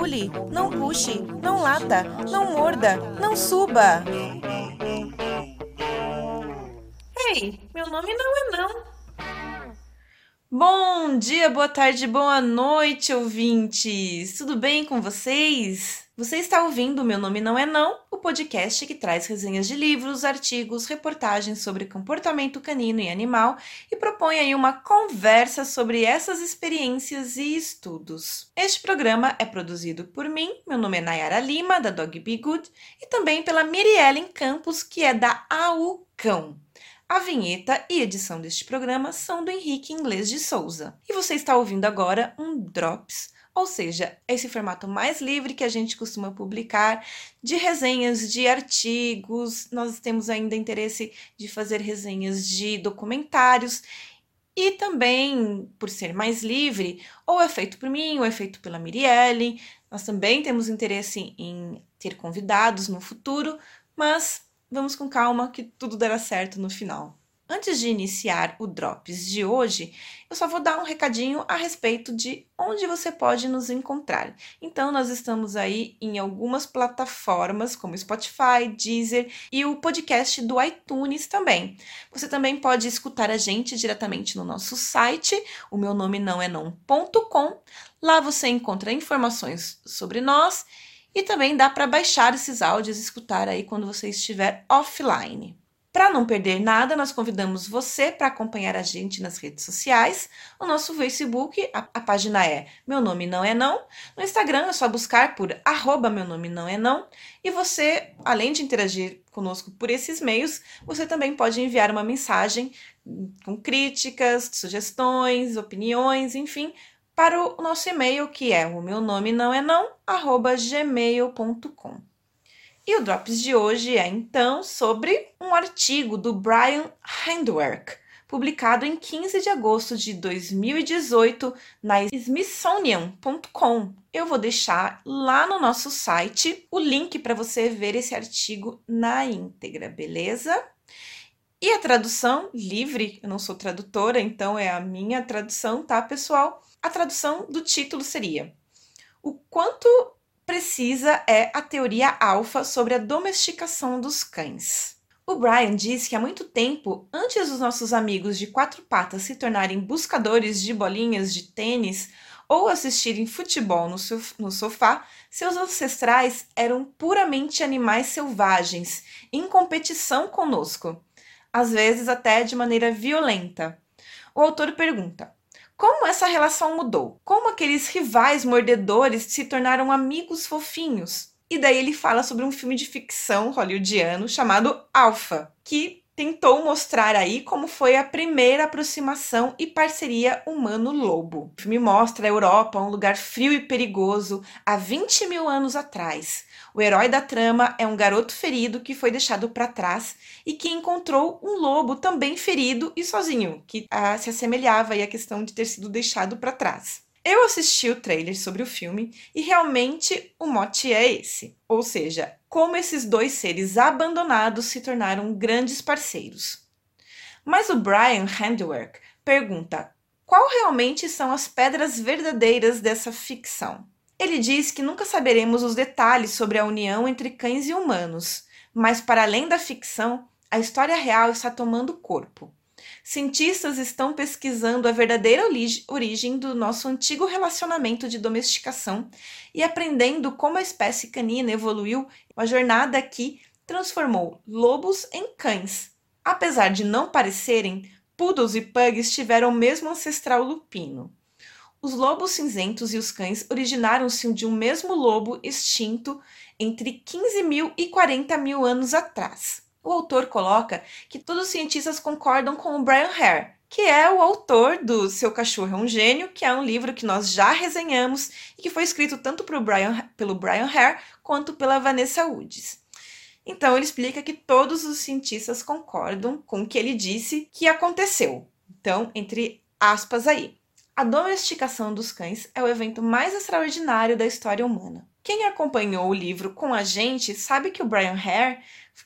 pule, não puxe, não lata, não morda, não suba. Ei, meu nome não é não. Bom dia, boa tarde, boa noite, ouvintes! Tudo bem com vocês? Você está ouvindo Meu Nome Não É Não, o podcast que traz resenhas de livros, artigos, reportagens sobre comportamento canino e animal e propõe aí uma conversa sobre essas experiências e estudos. Este programa é produzido por mim, meu nome é Nayara Lima, da Dog Be Good, e também pela Miriellen Campos, que é da AU Cão. A vinheta e edição deste programa são do Henrique Inglês de Souza. E você está ouvindo agora um Drops ou seja, esse formato mais livre que a gente costuma publicar de resenhas de artigos. Nós temos ainda interesse de fazer resenhas de documentários e também, por ser mais livre, ou é feito por mim, ou é feito pela Mirielle. Nós também temos interesse em ter convidados no futuro, mas vamos com calma que tudo dará certo no final. Antes de iniciar o Drops de hoje, eu só vou dar um recadinho a respeito de onde você pode nos encontrar. Então, nós estamos aí em algumas plataformas, como Spotify, Deezer e o podcast do iTunes também. Você também pode escutar a gente diretamente no nosso site, o meu nome não é não.com. Lá você encontra informações sobre nós e também dá para baixar esses áudios e escutar aí quando você estiver offline. Para não perder nada, nós convidamos você para acompanhar a gente nas redes sociais. O nosso Facebook, a, a, página é Meu Nome Não É Não. No Instagram é só buscar por arroba Meu Nome Não É Não. E você, além de interagir conosco por esses meios, você também pode enviar uma mensagem com críticas, sugestões, opiniões, enfim, para o nosso e-mail que é o meu nome não é não, arroba gmail.com. E o Drops de hoje é então sobre um artigo do Brian Handwerk, publicado em 15 de agosto de 2018 na Smithsonian.com. Eu vou deixar lá no nosso site o link para você ver esse artigo na íntegra, beleza? E a tradução livre, eu não sou tradutora, então é a minha tradução, tá, pessoal? A tradução do título seria: O quanto precisa é a teoria alfa sobre a domesticação dos cães. O Brian diz que há muito tempo, antes dos nossos amigos de quatro patas se tornarem buscadores de bolinhas de tênis ou assistirem futebol no, sofá, seus ancestrais eram puramente animais selvagens, em competição conosco, às vezes até de maneira violenta. O autor pergunta: como essa relação mudou? Como aqueles rivais mordedores se tornaram amigos fofinhos? E daí ele fala sobre um filme de ficção hollywoodiano chamado Alpha, que tentou mostrar aí como foi a primeira aproximação e parceria humano-lobo. O filme mostra a Europa, um lugar frio e perigoso, há 20 mil anos atrás. O herói da trama é um garoto ferido que foi deixado para trás e que encontrou um lobo também ferido e sozinho, que ah, se assemelhava à questão de ter sido deixado para trás. Eu assisti o trailer sobre o filme e realmente o mote é esse. Ou seja, como esses dois seres abandonados se tornaram grandes parceiros. Mas o Brian Handwerk pergunta qual realmente são as pedras verdadeiras dessa ficção. Ele diz que nunca saberemos os detalhes sobre a união entre cães e humanos, mas para além da ficção, a história real está tomando corpo. Cientistas estão pesquisando a verdadeira origem do nosso antigo relacionamento de domesticação e aprendendo como a espécie canina evoluiu, uma jornada que transformou lobos em cães. Apesar de não parecerem, poodles e pugs tiveram o mesmo ancestral lupino. Os lobos cinzentos e os cães originaram-se de um mesmo lobo extinto entre 15 mil e 40 mil anos atrás. O autor coloca que todos os cientistas concordam com o Brian Hare, que é o autor do Seu Cachorro é um Gênio, que é um livro que nós já resenhamos e que foi escrito tanto Brian, pelo Brian Hare quanto pela Vanessa Woods. Então ele explica que todos os cientistas concordam com o que ele disse que aconteceu. Então, entre aspas aí. A domesticação dos cães é o evento mais extraordinário da história humana. Quem acompanhou o livro com a gente sabe que o Brian Hare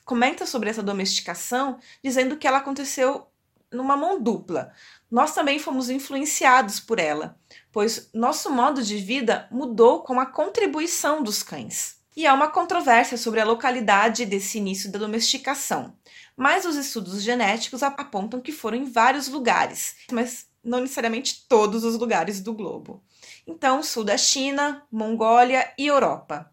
comenta sobre essa domesticação, dizendo que ela aconteceu numa mão dupla. Nós também fomos influenciados por ela, pois nosso modo de vida mudou com a contribuição dos cães. E há uma controvérsia sobre a localidade desse início da domesticação, mas os estudos genéticos apontam que foram em vários lugares, mas não necessariamente todos os lugares do globo. Então, sul da China, Mongólia e Europa.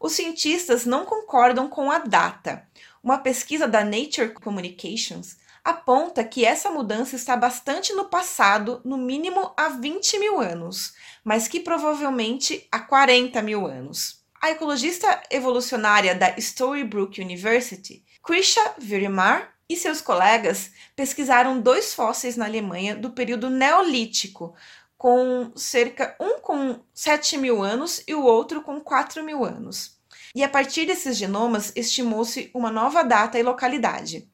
Os cientistas não concordam com a data. Uma pesquisa da Nature Communications aponta que essa mudança está bastante no passado, no mínimo há 20 mil anos, mas que provavelmente há 40 mil anos. A ecologista evolucionária da Storybrooke University, Krisha Virimar, e seus colegas pesquisaram dois fósseis na Alemanha do período Neolítico, com cerca um com 7 mil anos e o outro com 4 mil anos. E a partir desses genomas estimou-se uma nova data e localidade.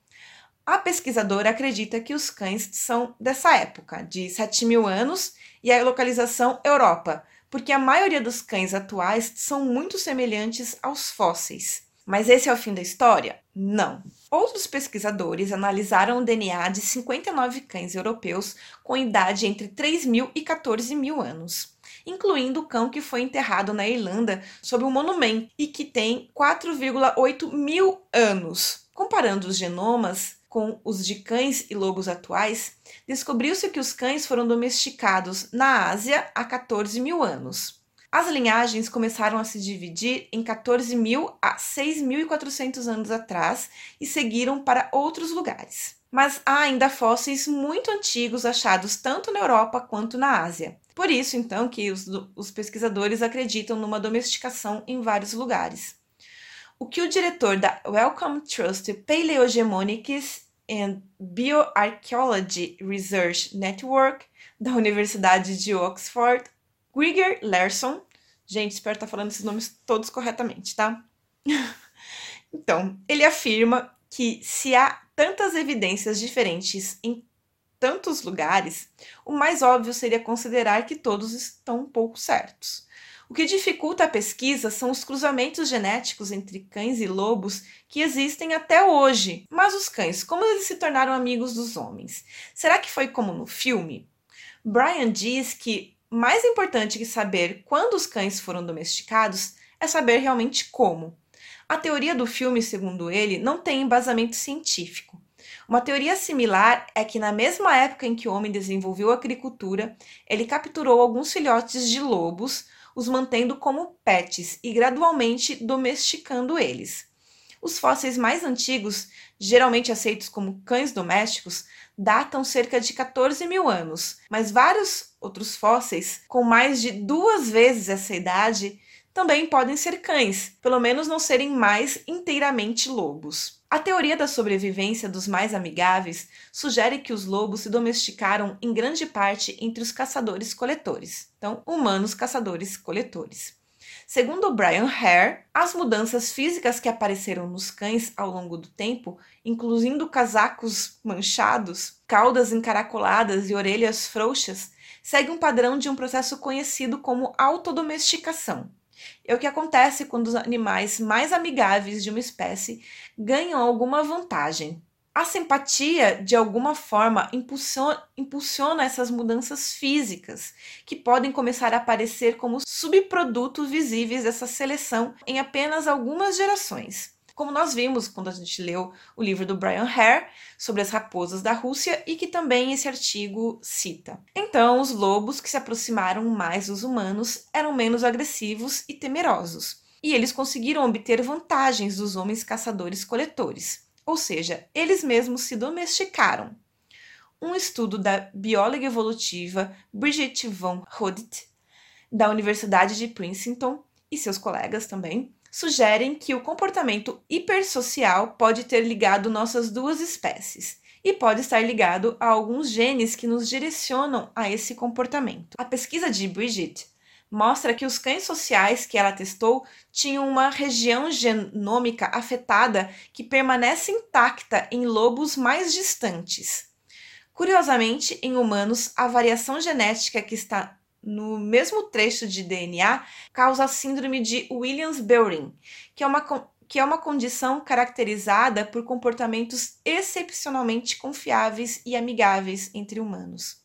A pesquisadora acredita que os cães são dessa época, de 7 mil anos, e a localização Europa, porque a maioria dos cães atuais são muito semelhantes aos fósseis. Mas esse é o fim da história? Não. Outros pesquisadores analisaram o DNA de 59 cães europeus com idade entre 3 mil e 14 mil anos, incluindo o cão que foi enterrado na Irlanda sob um monumento e que tem 4,8 mil anos. Comparando os genomas com os de cães e lobos atuais, descobriu-se que os cães foram domesticados na Ásia há 14 mil anos. As linhagens começaram a se dividir em 14.000 a 6.400 anos atrás e seguiram para outros lugares. Mas há ainda fósseis muito antigos achados tanto na Europa quanto na Ásia. Por isso, então, que os, os pesquisadores acreditam numa domesticação em vários lugares. O que o diretor da Wellcome Trust Paleogemonics and Bioarchaeology Research Network da Universidade de Oxford Grieger Larson. Gente, espero estar falando esses nomes todos corretamente, tá? então, ele afirma que se há tantas evidências diferentes em tantos lugares, o mais óbvio seria considerar que todos estão um pouco certos. O que dificulta a pesquisa são os cruzamentos genéticos entre cães e lobos que existem até hoje. Mas os cães, como eles se tornaram amigos dos homens? Será que foi como no filme? Brian diz que mais importante que saber quando os cães foram domesticados é saber realmente como. A teoria do filme, segundo ele, não tem embasamento científico. Uma teoria similar é que, na mesma época em que o homem desenvolveu a agricultura, ele capturou alguns filhotes de lobos, os mantendo como pets e gradualmente domesticando eles. Os fósseis mais antigos, geralmente aceitos como cães domésticos, datam cerca de 14 mil anos, mas vários outros fósseis com mais de duas vezes essa idade também podem ser cães, pelo menos não serem mais inteiramente lobos. A teoria da sobrevivência dos mais amigáveis sugere que os lobos se domesticaram em grande parte entre os caçadores-coletores, então, humanos caçadores-coletores. Segundo Brian Hare, as mudanças físicas que apareceram nos cães ao longo do tempo, incluindo casacos manchados, caudas encaracoladas e orelhas frouxas, seguem um padrão de um processo conhecido como autodomesticação. É o que acontece quando os animais mais amigáveis de uma espécie ganham alguma vantagem, a simpatia, de alguma forma, impulsiona, essas mudanças físicas, que podem começar a aparecer como subprodutos visíveis dessa seleção em apenas algumas gerações. Como nós vimos quando a gente leu o livro do Brian Hare sobre as raposas da Rússia e que também esse artigo cita. Então, os lobos que se aproximaram mais dos humanos eram menos agressivos e temerosos, e eles conseguiram obter vantagens dos homens caçadores-coletores ou seja, eles mesmos se domesticaram. Um estudo da bióloga evolutiva Bridget von Hodet, da Universidade de Princeton, e seus colegas também, sugerem que o comportamento hipersocial pode ter ligado nossas duas espécies e pode estar ligado a alguns genes que nos direcionam a esse comportamento. A pesquisa de Bridget mostra que os cães sociais que ela testou tinham uma região genômica afetada que permanece intacta em lobos mais distantes. Curiosamente, em humanos, a variação genética que está no mesmo trecho de DNA causa a síndrome de Williams-Beuring, que é uma que é uma condição caracterizada por comportamentos excepcionalmente confiáveis e amigáveis entre humanos.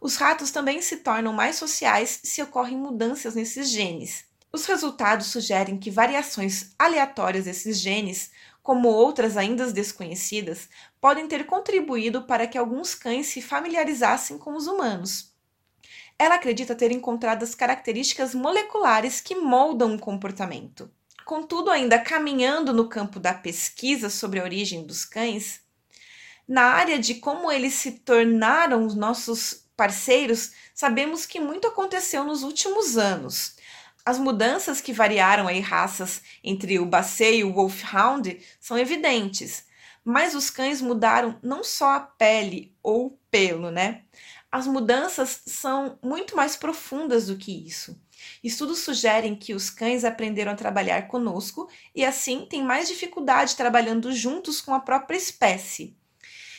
Os ratos também se tornam mais sociais se ocorrem mudanças nesses genes. Os resultados sugerem que variações aleatórias desses genes, como outras ainda desconhecidas, podem ter contribuído para que alguns cães se familiarizassem com os humanos. Ela acredita ter encontrado as características moleculares que moldam o comportamento. Contudo, ainda caminhando no campo da pesquisa sobre a origem dos cães, na área de como eles se tornaram os nossos parceiros, sabemos que muito aconteceu nos últimos anos. As mudanças que variaram aí raças entre o Basset e o Wolfhound são evidentes, mas os cães mudaram não só a pele ou o pelo, né? As mudanças são muito mais profundas do que isso. Estudos sugerem que os cães aprenderam a trabalhar conosco e assim têm mais dificuldade trabalhando juntos com a própria espécie.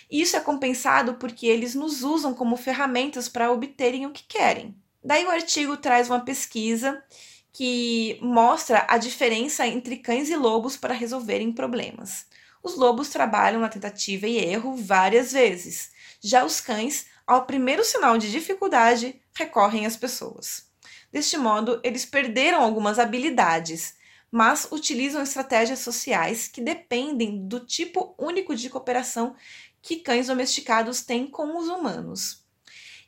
Isso é compensado porque eles nos usam como ferramentas para obterem o que querem. Daí o artigo traz uma pesquisa que mostra a diferença entre cães e lobos para resolverem problemas. Os lobos trabalham na tentativa e erro várias vezes. Já os cães, ao primeiro sinal de dificuldade, recorrem às pessoas. Deste modo, eles perderam algumas habilidades, mas utilizam estratégias sociais que dependem do tipo único de cooperação que cães domesticados têm com os humanos.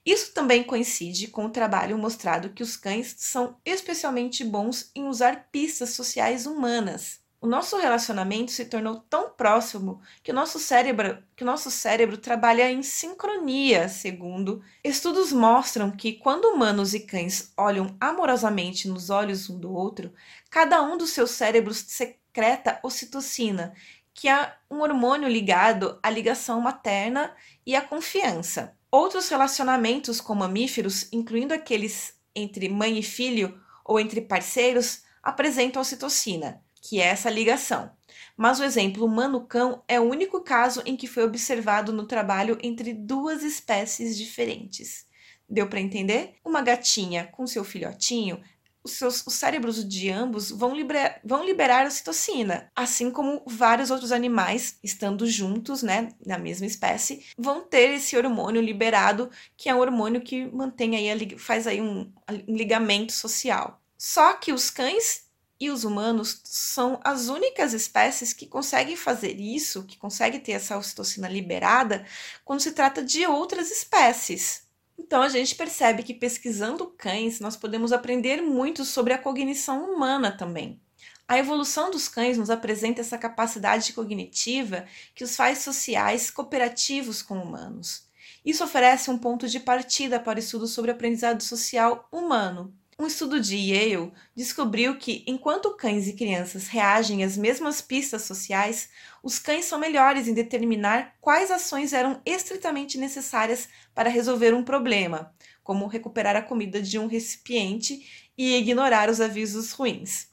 Isso também coincide com o trabalho mostrado que os cães são especialmente bons em usar pistas sociais humanas. O nosso relacionamento se tornou tão próximo que o nosso cérebro, que o nosso cérebro trabalha em sincronia, segundo estudos mostram que quando humanos e cães olham amorosamente nos olhos um do outro, cada um dos seus cérebros secreta ocitocina, que é um hormônio ligado à ligação materna e à confiança. Outros relacionamentos com mamíferos, incluindo aqueles entre mãe e filho ou entre parceiros, apresentam ocitocina, que é essa ligação. Mas o exemplo humano-cão é o único caso em que foi observado no trabalho entre duas espécies diferentes. Deu para entender? Uma gatinha com seu filhotinho os, seus, os cérebros de ambos vão, liberar, vão liberar ocitocina, assim como vários outros animais, estando juntos, né, na mesma espécie, vão ter esse hormônio liberado, que é um hormônio que mantém aí, faz aí um, um ligamento social. Só que os cães e os humanos são as únicas espécies que conseguem fazer isso, que conseguem ter essa ocitocina liberada, quando se trata de outras espécies. Então a gente percebe que pesquisando cães nós podemos aprender muito sobre a cognição humana também. A evolução dos cães nos apresenta essa capacidade cognitiva que os faz sociais cooperativos com humanos. Isso oferece um ponto de partida para o estudo sobre aprendizado social humano. Um estudo de Yale descobriu que, enquanto cães e crianças reagem às mesmas pistas sociais, os cães são melhores em determinar quais ações eram estritamente necessárias para resolver um problema, como recuperar a comida de um recipiente e ignorar os avisos ruins.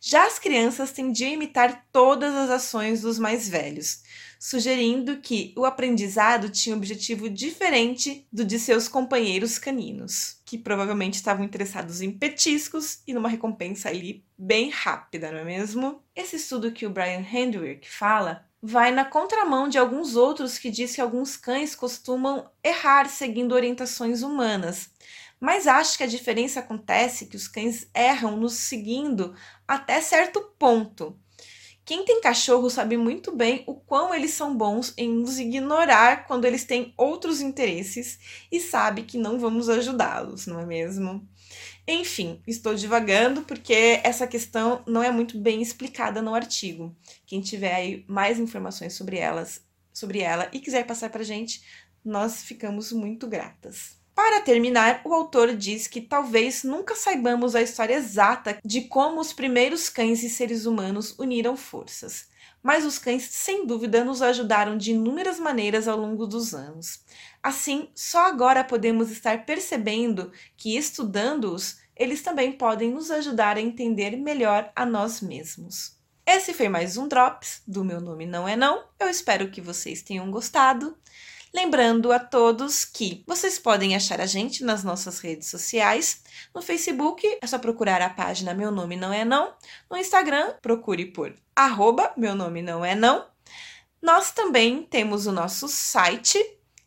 Já as crianças tendiam a imitar todas as ações dos mais velhos, sugerindo que o aprendizado tinha um objetivo diferente do de seus companheiros caninos, que provavelmente estavam interessados em petiscos e numa recompensa ali bem rápida, não é mesmo? Esse estudo que o Brian Hendrick fala vai na contramão de alguns outros que diz que alguns cães costumam errar seguindo orientações humanas. Mas acho que a diferença acontece que os cães erram nos seguindo até certo ponto. Quem tem cachorro sabe muito bem o quão eles são bons em nos ignorar quando eles têm outros interesses e sabe que não vamos ajudá-los, não é mesmo? Enfim, estou divagando porque essa questão não é muito bem explicada no artigo. Quem tiver aí mais informações sobre elas, sobre ela e quiser passar para gente, nós ficamos muito gratas. Para terminar, o autor diz que talvez nunca saibamos a história exata de como os primeiros cães e seres humanos uniram forças, mas os cães, sem dúvida, nos ajudaram de inúmeras maneiras ao longo dos anos. Assim, só agora podemos estar percebendo que, estudando-os, eles também podem nos ajudar a entender melhor a nós mesmos. Esse foi mais um Drops do Meu Nome Não É Não. Eu espero que vocês tenham gostado. Lembrando a todos que vocês podem achar a gente nas nossas redes sociais. No Facebook é só procurar a página Meu Nome Não É Não. No Instagram, procure por arroba Meu Nome Não É Não. Nós também temos o nosso site,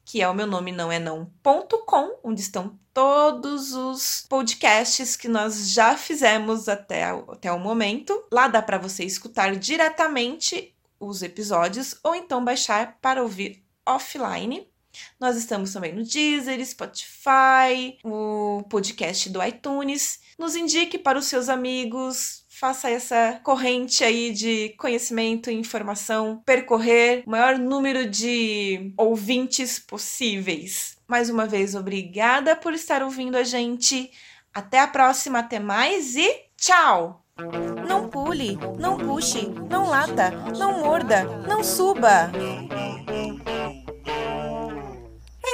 que é o meu nome não é não.com, onde estão todos os podcasts que nós já fizemos até, até o momento. Lá dá para você escutar diretamente os episódios ou então baixar para ouvir offline. Nós estamos também no Deezer, Spotify, o podcast do iTunes. Nos indique para os seus amigos, faça essa corrente aí de conhecimento e informação percorrer o maior número de ouvintes possíveis. Mais uma vez, obrigada por estar ouvindo a gente. Até a próxima, até mais e tchau! Não pule, não puxe, não lata, não morda, não suba.